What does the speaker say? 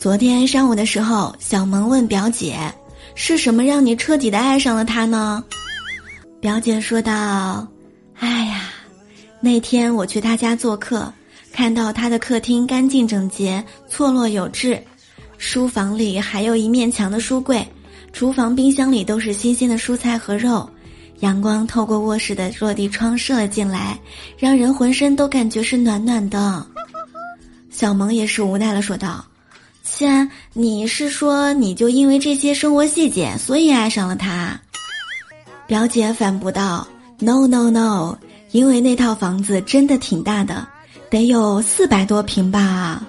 昨天上午的时候，小萌问表姐：“是什么让你彻底的爱上了他呢？”表姐说道：“哎呀，那天我去他家做客，看到他的客厅干净整洁、错落有致，书房里还有一面墙的书柜，厨房、冰箱里都是新鲜的蔬菜和肉，阳光透过卧室的落地窗射了进来，让人浑身都感觉是暖暖的。”小萌也是无奈的说道。先，你是说你就因为这些生活细节，所以爱上了他？表姐反驳道：“No No No，因为那套房子真的挺大的，得有四百多平吧。”